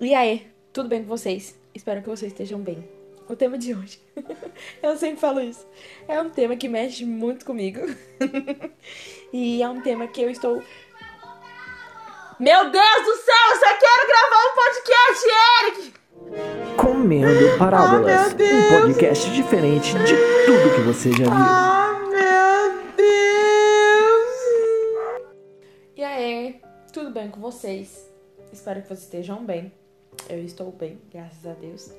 E aí, tudo bem com vocês? Espero que vocês estejam bem. O tema de hoje, eu sempre falo isso, é um tema que mexe muito comigo. e é um tema que eu estou. Meu Deus do céu, eu só quero gravar um podcast, Eric! Comendo Parábolas, Ah, meu Deus. um podcast diferente de tudo que você já viu. Ah, meu Deus! E aí, tudo bem com vocês? Espero que vocês estejam bem. Eu estou bem, graças a Deus.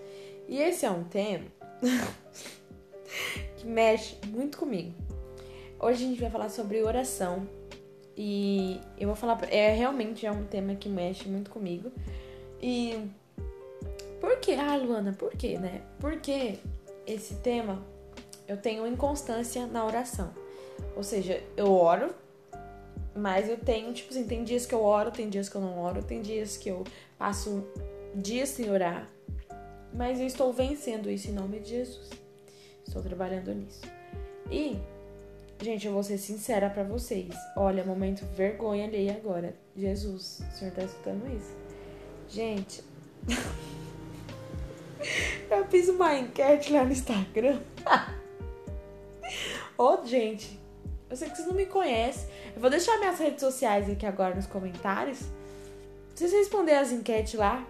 E esse é um tema que mexe muito comigo. Hoje a gente vai falar sobre oração. E eu vou falar. É realmente é um tema que mexe muito comigo. E. Por quê? Ah, Luana, por quê, né? Porque esse tema eu tenho inconstância na oração. Ou seja, eu oro, mas eu tenho, tipo assim, tem dias que eu oro, tem dias que eu não oro, tem dias que eu passo dias sem orar. Mas eu estou vencendo isso em nome de Jesus. Estou trabalhando nisso. E, gente, eu vou ser sincera pra vocês. Olha, momento vergonha alheia agora. Jesus, o senhor tá escutando isso? Gente, eu fiz uma enquete lá no Instagram. Ô, gente, eu sei que vocês não me conhecem. Eu vou deixar minhas redes sociais aqui agora nos comentários. Pra vocês responderem as enquetes lá.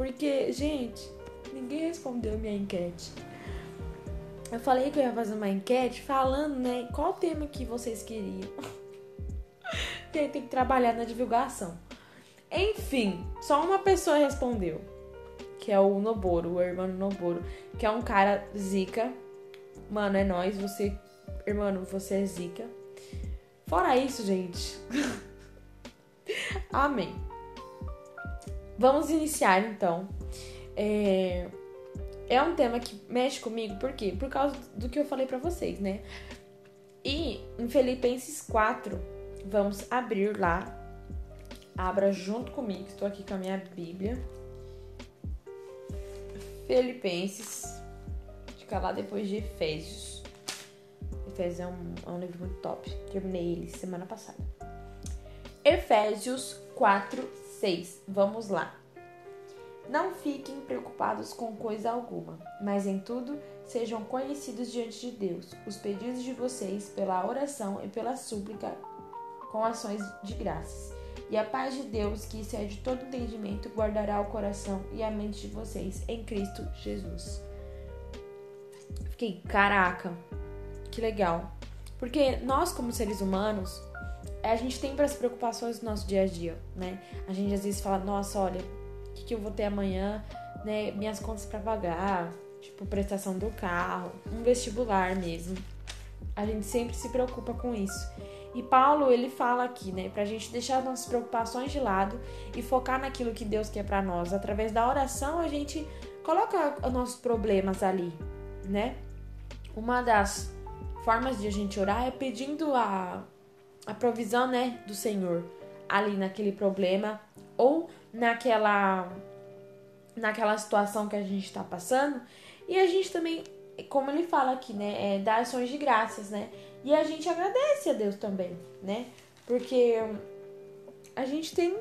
Porque, gente, ninguém respondeu minha enquete. Eu falei que eu ia fazer uma enquete falando, né, qual tema que vocês queriam. e aí tem que trabalhar na divulgação. Enfim, só uma pessoa respondeu. Que é o Noboro, o irmão Noboro. Que é um cara zica. Mano, é nóis, você. Irmão, você é zica. Fora isso, gente. Amém. Vamos iniciar então. É... é um tema que mexe comigo, por quê? Por causa do que eu falei pra vocês, né? E em Filipenses 4, vamos abrir lá. Abra junto comigo, estou aqui com a minha Bíblia. Filipenses. Fica lá depois de Efésios. Efésios é um, é um livro muito top. Terminei ele semana passada. Efésios 4, 6. Vamos lá. Não fiquem preocupados com coisa alguma, mas em tudo sejam conhecidos diante de Deus os pedidos de vocês pela oração e pela súplica com ações de graças. E a paz de Deus, que excede todo entendimento, guardará o coração e a mente de vocês em Cristo Jesus. Fiquei, caraca, que legal. Porque nós, como seres humanos, a gente tem as preocupações do nosso dia a dia, né? A gente às vezes fala, nossa, olha, o que, que eu vou ter amanhã, né? Minhas contas para pagar, tipo, prestação do carro, um vestibular mesmo. A gente sempre se preocupa com isso. E Paulo, ele fala aqui, né, pra gente deixar as nossas preocupações de lado e focar naquilo que Deus quer para nós. Através da oração, a gente coloca os nossos problemas ali, né? Uma das formas de a gente orar é pedindo a, a provisão, né, do Senhor ali naquele problema ou naquela naquela situação que a gente está passando. E a gente também, como ele fala aqui, né, é dar ações de graças, né? E a gente agradece a Deus também, né? Porque a gente tem,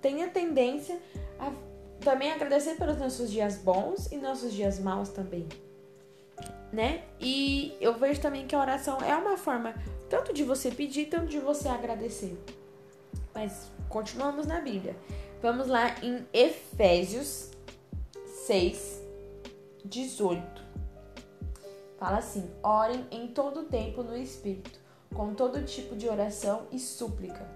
tem a tendência a também agradecer pelos nossos dias bons e nossos dias maus também, né? E eu vejo também que a oração é uma forma tanto de você pedir, tanto de você agradecer. Mas continuamos na Bíblia. Vamos lá em Efésios 6, 18. Fala assim: orem em todo tempo no Espírito, com todo tipo de oração e súplica.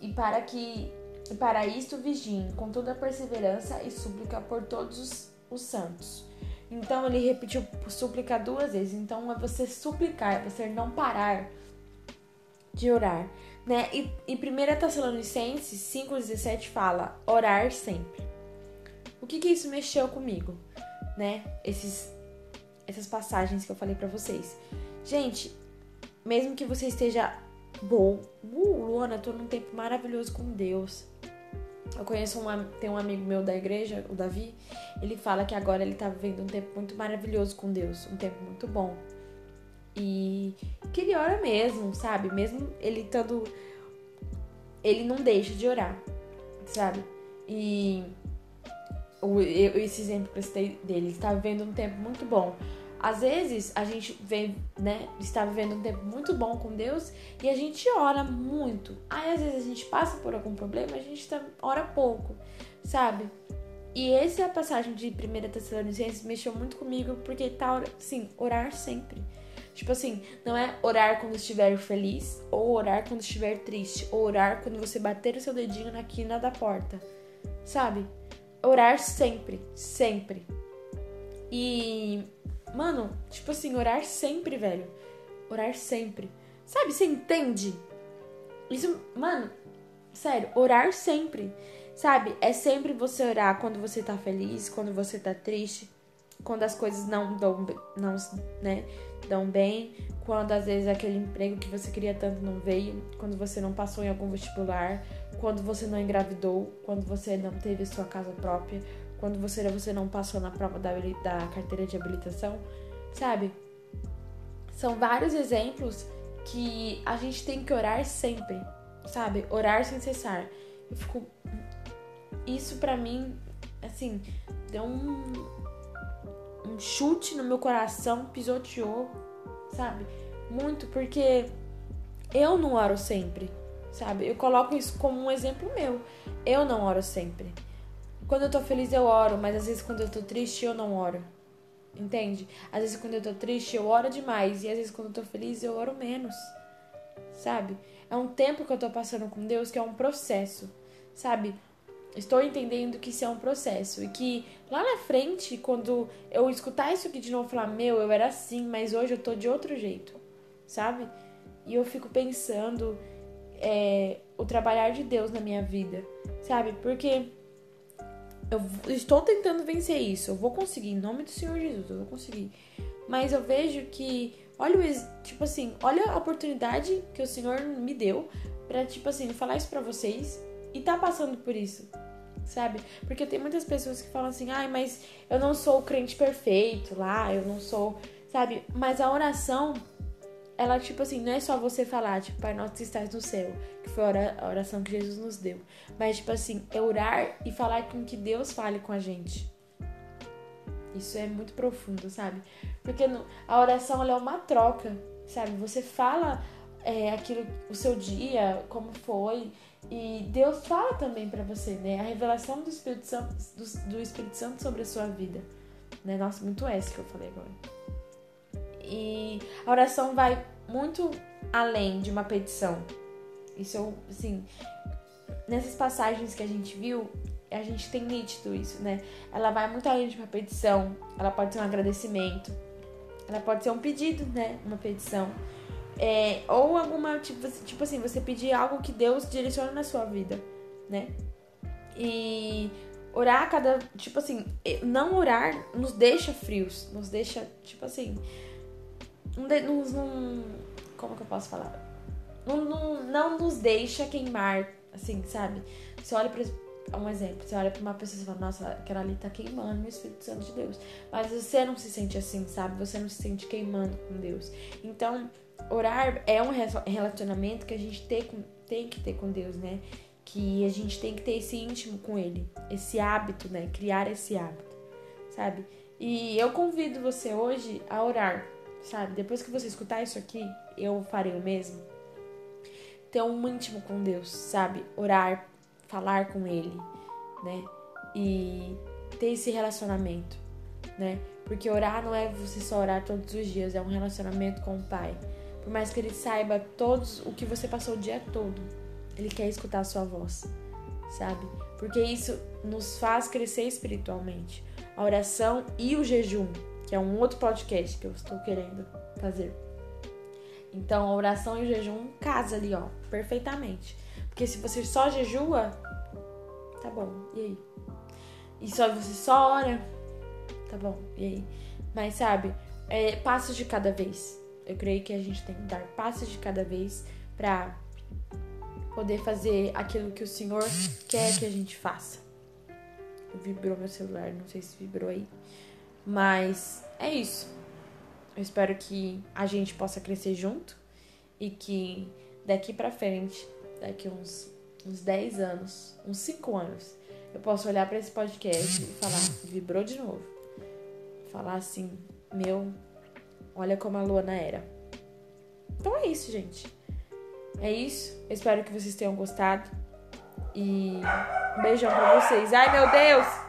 E para que e para isto vigiem com toda perseverança e súplica por todos os, os santos. Então ele repetiu súplica duas vezes. Então é você suplicar, é você não parar de orar, né? E em 1 Tessalonicenses 5:17 fala: orar sempre. O que que isso mexeu comigo, né? Esses essas passagens que eu falei pra vocês. Gente, mesmo que você esteja bom, uh, Luana, tô num tempo maravilhoso com Deus. Eu conheço um, tem um amigo meu da igreja, o Davi, ele fala que agora ele tá vivendo um tempo muito maravilhoso com Deus, um tempo muito bom. E que ele ora mesmo, sabe? Mesmo ele estando. Ele não deixa de orar, sabe? E o, eu- esse exemplo que eu citei dele, está vivendo um tempo muito bom. Às vezes a gente vem, né, está vivendo um tempo muito bom com Deus e a gente ora muito. Aí às vezes a gente passa por algum problema, a gente tá, ora pouco, sabe? E essa passagem de 1 Tessalonicenses mexeu muito comigo porque tá, assim, orar sempre. Tipo assim, não é orar quando estiver feliz, ou orar quando estiver triste, ou orar quando você bater o seu dedinho na quina da porta, sabe? Orar sempre, sempre. E, mano, tipo assim, orar sempre, velho. Orar sempre. Sabe, você entende? Isso, mano, sério, orar sempre. Sabe? É sempre você orar quando você tá feliz, quando você tá triste, quando as coisas não dão, não, né, dão bem, quando às vezes aquele emprego que você queria tanto não veio, quando você não passou em algum vestibular, quando você não engravidou, quando você não teve sua casa própria, quando você, você não passou na prova da, da carteira de habilitação, sabe? São vários exemplos que a gente tem que orar sempre, sabe? Orar sem cessar. Eu fico. Isso pra mim, assim, deu um, um chute no meu coração, pisoteou, sabe? Muito, porque eu não oro sempre, sabe? Eu coloco isso como um exemplo meu. Eu não oro sempre. Quando eu tô feliz eu oro, mas às vezes quando eu tô triste eu não oro. Entende? Às vezes quando eu tô triste eu oro demais e às vezes quando eu tô feliz eu oro menos. Sabe? É um tempo que eu tô passando com Deus que é um processo, sabe? Estou entendendo que isso é um processo e que lá na frente, quando eu escutar isso aqui de novo, falar: Meu, eu era assim, mas hoje eu tô de outro jeito, sabe? E eu fico pensando é, o trabalhar de Deus na minha vida, sabe? Porque eu estou tentando vencer isso, eu vou conseguir, em nome do Senhor Jesus, eu vou conseguir. Mas eu vejo que, olha o, tipo assim, olha a oportunidade que o Senhor me deu pra, tipo assim, falar isso pra vocês e tá passando por isso, sabe? Porque tem muitas pessoas que falam assim, ai, mas eu não sou o crente perfeito lá, eu não sou, sabe? Mas a oração, ela, tipo assim, não é só você falar, tipo, Pai nosso que estás no céu, que foi a ora- a oração que Jesus nos deu. Mas, tipo assim, é orar e falar com que Deus fale com a gente. Isso é muito profundo, sabe? Porque a oração é uma troca, sabe? Você fala é, aquilo, o seu dia, como foi, e Deus fala também pra você, né? A revelação do Espírito Santo, do, do Espírito Santo sobre a sua vida, né? Nossa, muito S que eu falei agora. E a oração vai muito além de uma petição. Isso eu, assim, nessas passagens que a gente viu, a gente tem nítido isso, né? Ela vai muito além de uma petição, ela pode ser um agradecimento, ela pode ser um pedido, né? Uma petição. É, ou alguma, tipo, tipo assim, você pedir algo que Deus direciona na sua vida, né? E orar cada. Tipo assim, não orar nos deixa frios, nos deixa, tipo assim. Não, não- como que eu posso falar? Não, não, não nos deixa queimar, assim, sabe? Você olha pra. Um exemplo, você olha pra uma pessoa e fala, nossa, aquela ali tá queimando o Espírito Santo de Deus. Mas você não se sente assim, sabe? Você não se sente queimando com Deus. Então, orar é um re- relacionamento que a gente tem, com- tem que ter com Deus, né? Que a gente tem que ter esse íntimo com Ele, esse hábito, né? Criar esse hábito, sabe? E eu convido você hoje a orar, sabe? Depois que você escutar isso aqui, eu farei o mesmo. Ter um íntimo com Deus, sabe? Orar, falar com Ele, né? E ter esse relacionamento, né? Porque orar não é você só orar todos os dias, é um relacionamento com o Pai. Por mais que Ele saiba todos o que você passou o dia todo, Ele quer escutar a sua voz, sabe? Porque isso nos faz crescer espiritualmente. A oração e o jejum, que é um outro podcast que eu estou querendo fazer. Então, oração e jejum casa ali, ó, perfeitamente. Porque se você só jejua, tá bom, e aí? E só você só ora, tá bom, e aí? Mas sabe, é, passos de cada vez. Eu creio que a gente tem que dar passos de cada vez pra poder fazer aquilo que o Senhor quer que a gente faça. Vibrou meu celular, não sei se vibrou aí. Mas é isso. Eu espero que a gente possa crescer junto e que daqui pra frente, daqui uns, uns 10 anos, uns 5 anos, eu posso olhar para esse podcast e falar, vibrou de novo. Falar assim, meu, olha como a Luana era. Então é isso, gente. É isso. Eu espero que vocês tenham gostado. E um beijão pra vocês. Ai, meu Deus!